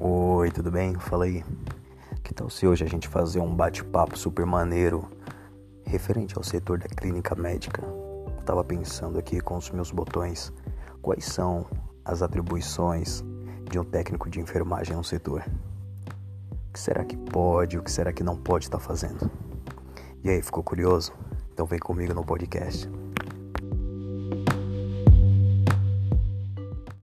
Oi, tudo bem? Fala aí. Que tal se hoje a gente fazer um bate-papo super maneiro referente ao setor da clínica médica? Eu tava pensando aqui com os meus botões quais são as atribuições de um técnico de enfermagem no setor. O que será que pode, o que será que não pode estar tá fazendo? E aí, ficou curioso? Então vem comigo no podcast.